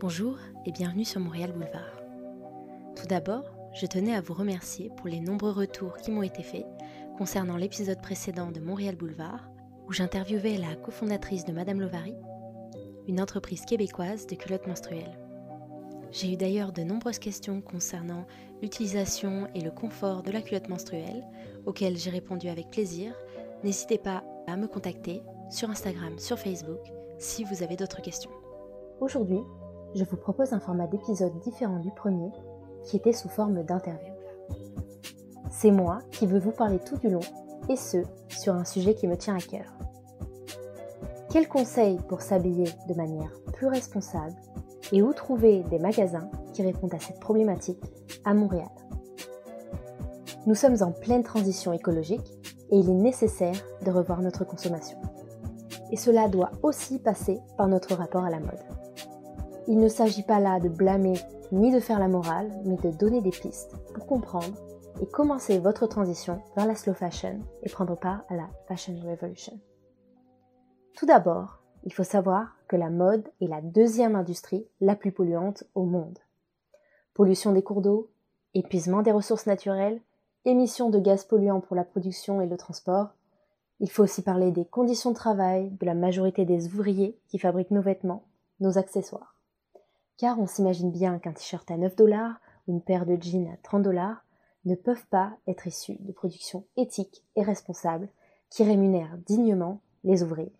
Bonjour et bienvenue sur Montréal Boulevard. Tout d'abord, je tenais à vous remercier pour les nombreux retours qui m'ont été faits concernant l'épisode précédent de Montréal Boulevard où j'interviewais la cofondatrice de Madame Lovary, une entreprise québécoise de culottes menstruelles. J'ai eu d'ailleurs de nombreuses questions concernant l'utilisation et le confort de la culotte menstruelle, auxquelles j'ai répondu avec plaisir. N'hésitez pas à me contacter sur Instagram, sur Facebook, si vous avez d'autres questions. Aujourd'hui, je vous propose un format d'épisode différent du premier, qui était sous forme d'interview. C'est moi qui veux vous parler tout du long, et ce, sur un sujet qui me tient à cœur. Quels conseils pour s'habiller de manière plus responsable et où trouver des magasins qui répondent à cette problématique à Montréal? Nous sommes en pleine transition écologique et il est nécessaire de revoir notre consommation. Et cela doit aussi passer par notre rapport à la mode. Il ne s'agit pas là de blâmer ni de faire la morale, mais de donner des pistes pour comprendre et commencer votre transition vers la slow fashion et prendre part à la Fashion Revolution. Tout d'abord, il faut savoir que la mode est la deuxième industrie la plus polluante au monde. Pollution des cours d'eau, épuisement des ressources naturelles, émissions de gaz polluants pour la production et le transport. Il faut aussi parler des conditions de travail de la majorité des ouvriers qui fabriquent nos vêtements, nos accessoires. Car on s'imagine bien qu'un t-shirt à 9 dollars ou une paire de jeans à 30 dollars ne peuvent pas être issus de productions éthiques et responsables qui rémunèrent dignement les ouvriers.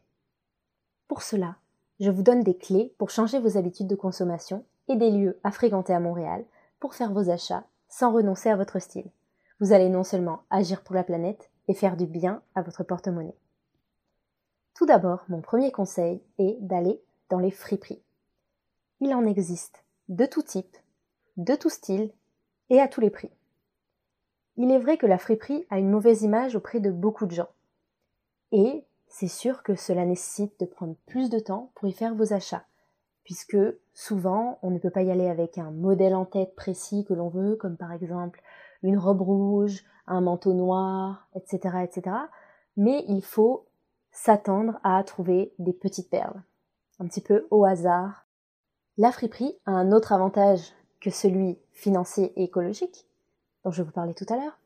Pour cela, je vous donne des clés pour changer vos habitudes de consommation et des lieux à fréquenter à Montréal pour faire vos achats sans renoncer à votre style. Vous allez non seulement agir pour la planète et faire du bien à votre porte-monnaie. Tout d'abord, mon premier conseil est d'aller dans les friperies. Il en existe de tout type, de tout style et à tous les prix. Il est vrai que la friperie a une mauvaise image auprès de beaucoup de gens. Et c'est sûr que cela nécessite de prendre plus de temps pour y faire vos achats, puisque souvent on ne peut pas y aller avec un modèle en tête précis que l'on veut, comme par exemple une robe rouge, un manteau noir, etc., etc. Mais il faut s'attendre à trouver des petites perles, un petit peu au hasard. La friperie a un autre avantage que celui financier et écologique, dont je vous parlais tout à l'heure.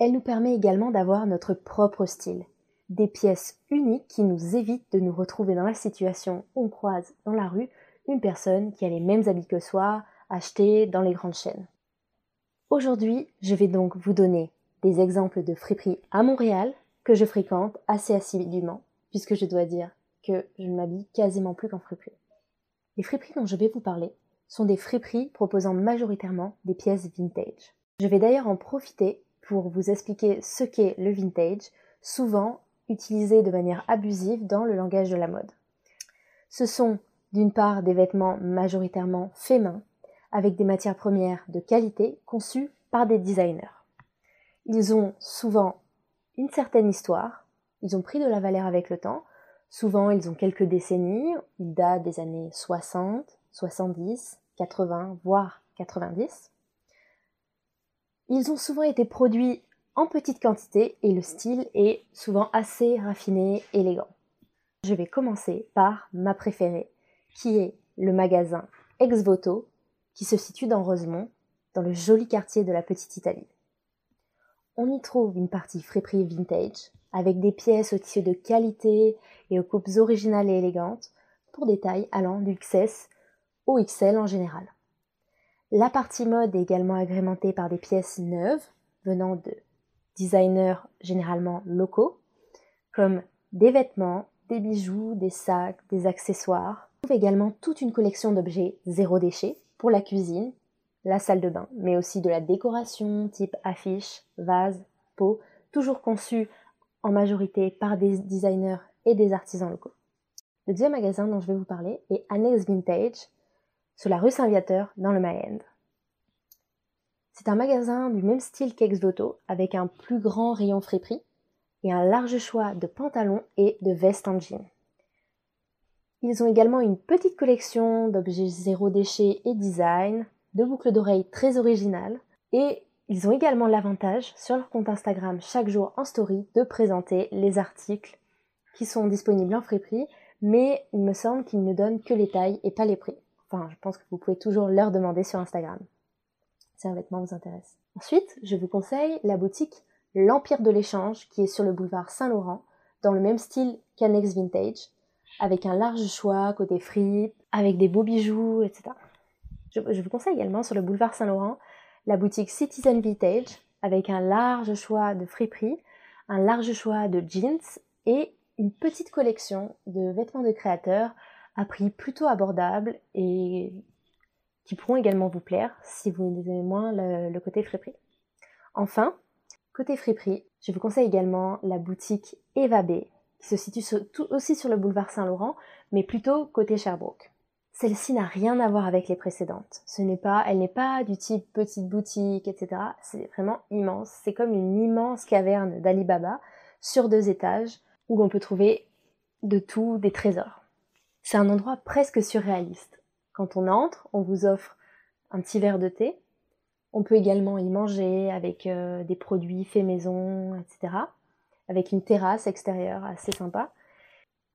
Elle nous permet également d'avoir notre propre style, des pièces uniques qui nous évitent de nous retrouver dans la situation où on croise dans la rue une personne qui a les mêmes habits que soi, achetés dans les grandes chaînes. Aujourd'hui, je vais donc vous donner des exemples de friperies à Montréal que je fréquente assez assidûment, puisque je dois dire que je ne m'habille quasiment plus qu'en friperie. Les friperies dont je vais vous parler sont des friperies proposant majoritairement des pièces vintage. Je vais d'ailleurs en profiter pour vous expliquer ce qu'est le vintage, souvent utilisés de manière abusive dans le langage de la mode. Ce sont d'une part des vêtements majoritairement faits main, avec des matières premières de qualité conçues par des designers. Ils ont souvent une certaine histoire, ils ont pris de la valeur avec le temps, souvent ils ont quelques décennies, ils datent des années 60, 70, 80, voire 90. Ils ont souvent été produits en petite quantité et le style est souvent assez raffiné, élégant. Je vais commencer par ma préférée, qui est le magasin Ex Voto, qui se situe dans Rosemont, dans le joli quartier de la Petite Italie. On y trouve une partie friperie vintage, avec des pièces au tissu de qualité et aux coupes originales et élégantes, pour des tailles allant du XS au XL en général. La partie mode est également agrémentée par des pièces neuves venant de designers généralement locaux, comme des vêtements, des bijoux, des sacs, des accessoires. On trouve également toute une collection d'objets zéro déchet pour la cuisine, la salle de bain, mais aussi de la décoration type affiches, vases, pots, toujours conçus en majorité par des designers et des artisans locaux. Le deuxième magasin dont je vais vous parler est Annex Vintage, sur la rue Saint-Viateur dans le Mayenne. C'est un magasin du même style qu'Exvoto, avec un plus grand rayon friperie et un large choix de pantalons et de vestes en jean. Ils ont également une petite collection d'objets zéro déchet et design, de boucles d'oreilles très originales, et ils ont également l'avantage sur leur compte Instagram chaque jour en story de présenter les articles qui sont disponibles en friperie, mais il me semble qu'ils ne donnent que les tailles et pas les prix. Enfin, je pense que vous pouvez toujours leur demander sur Instagram si un vêtement vous intéresse. Ensuite, je vous conseille la boutique L'Empire de l'échange qui est sur le boulevard Saint-Laurent, dans le même style qu'Annex Vintage, avec un large choix côté fripe, avec des beaux bijoux, etc. Je vous conseille également sur le boulevard Saint-Laurent la boutique Citizen Vintage, avec un large choix de friperies, un large choix de jeans et une petite collection de vêtements de créateurs à prix plutôt abordable et qui pourront également vous plaire si vous aimez moins le, côté friperie. Enfin, côté friperie, je vous conseille également la boutique Eva B, qui se situe aussi sur le boulevard Saint-Laurent, mais plutôt côté Sherbrooke. Celle-ci n'a rien à voir avec les précédentes. Elle n'est pas du type petite boutique, etc. C'est vraiment immense. C'est comme une immense caverne d'Alibaba sur deux étages où on peut trouver de tout, des trésors. C'est un endroit presque surréaliste. Quand on entre, on vous offre un petit verre de thé. On peut également y manger avec euh, des produits faits maison, etc. Avec une terrasse extérieure assez sympa.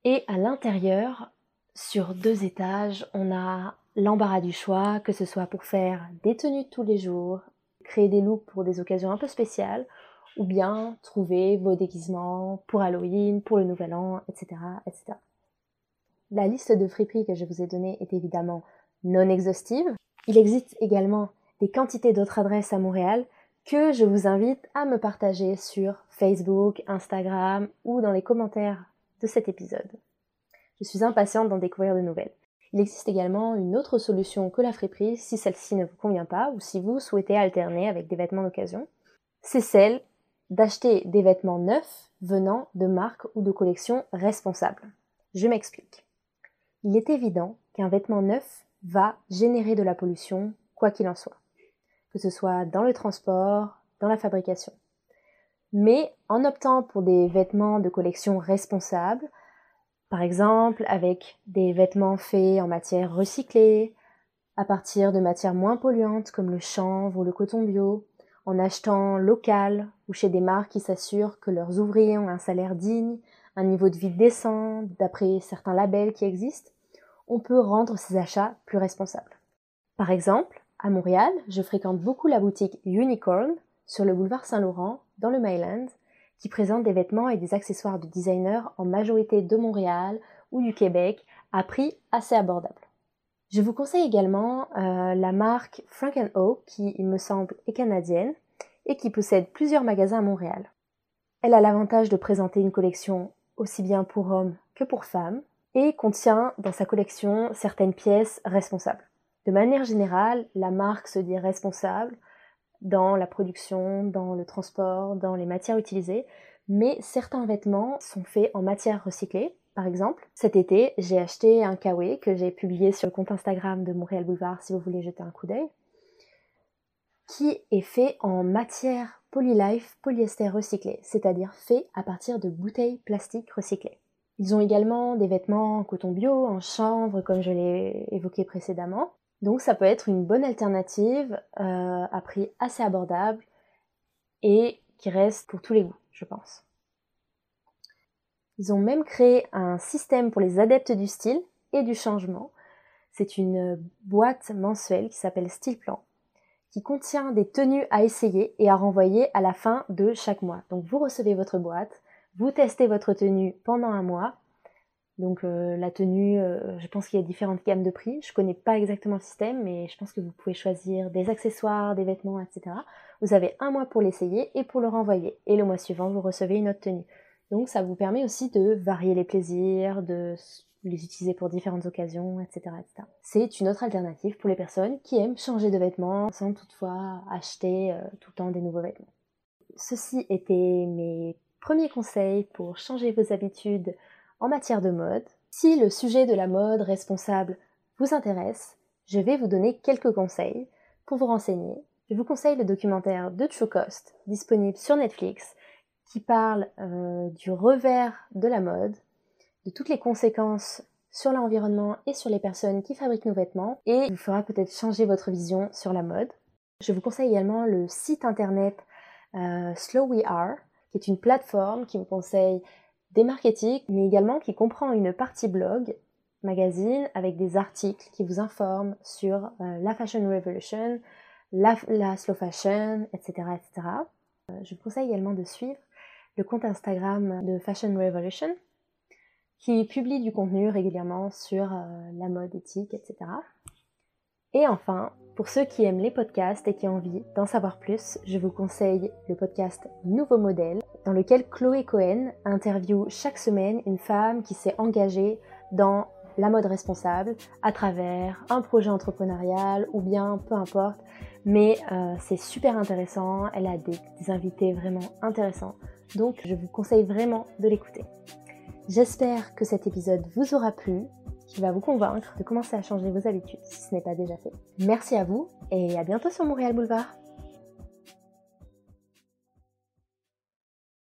Et à l'intérieur, sur deux étages, on a l'embarras du choix, que ce soit pour faire des tenues tous les jours, créer des looks pour des occasions un peu spéciales, ou bien trouver vos déguisements pour Halloween, pour le Nouvel An, etc. etc. La liste de friperies que je vous ai donnée est évidemment non exhaustive. Il existe également des quantités d'autres adresses à Montréal que je vous invite à me partager sur Facebook, Instagram ou dans les commentaires de cet épisode. Je suis impatiente d'en découvrir de nouvelles. Il existe également une autre solution que la friperie si celle-ci ne vous convient pas ou si vous souhaitez alterner avec des vêtements d'occasion. C'est celle d'acheter des vêtements neufs venant de marques ou de collections responsables. Je m'explique. Il est évident qu'un vêtement neuf va générer de la pollution, quoi qu'il en soit, que ce soit dans le transport, dans la fabrication. Mais en optant pour des vêtements de collection responsables, par exemple avec des vêtements faits en matière recyclée, à partir de matières moins polluantes comme le chanvre ou le coton bio, en achetant local ou chez des marques qui s'assurent que leurs ouvriers ont un salaire digne, un niveau de vie décent, d'après certains labels qui existent, on peut rendre ses achats plus responsables. Par exemple, à Montréal, je fréquente beaucoup la boutique Unicorn sur le boulevard Saint-Laurent, dans le Mainland, qui présente des vêtements et des accessoires de designers en majorité de Montréal ou du Québec à prix assez abordable. Je vous conseille également euh, la marque Frank O, qui, il me semble, est canadienne et qui possède plusieurs magasins à Montréal. Elle a l'avantage de présenter une collection aussi bien pour hommes que pour femmes et contient dans sa collection certaines pièces responsables. De manière générale, la marque se dit responsable dans la production, dans le transport, dans les matières utilisées, mais certains vêtements sont faits en matière recyclée, par exemple, cet été, j'ai acheté un kawaii que j'ai publié sur le compte Instagram de Montréal Boulevard si vous voulez jeter un coup d'œil, qui est fait en matière polylife polyester recyclé, c'est-à-dire fait à partir de bouteilles plastiques recyclées. Ils ont également des vêtements en coton bio, en chanvre, comme je l'ai évoqué précédemment. Donc ça peut être une bonne alternative euh, à prix assez abordable et qui reste pour tous les goûts, je pense. Ils ont même créé un système pour les adeptes du style et du changement. C'est une boîte mensuelle qui s'appelle Style Plan, qui contient des tenues à essayer et à renvoyer à la fin de chaque mois. Donc vous recevez votre boîte, vous testez votre tenue pendant un mois. Donc euh, la tenue, euh, je pense qu'il y a différentes gammes de prix. Je connais pas exactement le système, mais je pense que vous pouvez choisir des accessoires, des vêtements, etc. Vous avez un mois pour l'essayer et pour le renvoyer. Et le mois suivant, vous recevez une autre tenue. Donc ça vous permet aussi de varier les plaisirs, de les utiliser pour différentes occasions, etc. C'est une autre alternative pour les personnes qui aiment changer de vêtements sans toutefois acheter euh, tout le temps des nouveaux vêtements. Ceci était mes premiers conseils pour changer vos habitudes en matière de mode. Si le sujet de la mode responsable vous intéresse, je vais vous donner quelques conseils pour vous renseigner. Je vous conseille le documentaire de True Cost, disponible sur Netflix, qui parle euh, du revers de la mode, de toutes les conséquences sur l'environnement et sur les personnes qui fabriquent nos vêtements et vous fera peut-être changer votre vision sur la mode. Je vous conseille également le site internet euh, Slow We Are, qui est une plateforme qui vous conseille des marketing, mais également qui comprend une partie blog magazine avec des articles qui vous informent sur euh, la Fashion Revolution, la, slow fashion, etc. etc. Euh, je vous conseille également de suivre le compte Instagram de Fashion Revolution qui publie du contenu régulièrement sur euh, la mode éthique, etc. Et enfin, pour ceux qui aiment les podcasts et qui ont envie d'en savoir plus, je vous conseille le podcast Nouveau Modèle, dans lequel Chloé Cohen interviewe chaque semaine une femme qui s'est engagée dans la mode responsable à travers un projet entrepreneurial ou bien peu importe. Mais euh, c'est super intéressant, elle a des, des invités vraiment intéressants. Donc je vous conseille vraiment de l'écouter. J'espère que cet épisode vous aura plu qui va vous convaincre de commencer à changer vos habitudes si ce n'est pas déjà fait. Merci à vous et à bientôt sur Montréal Boulevard.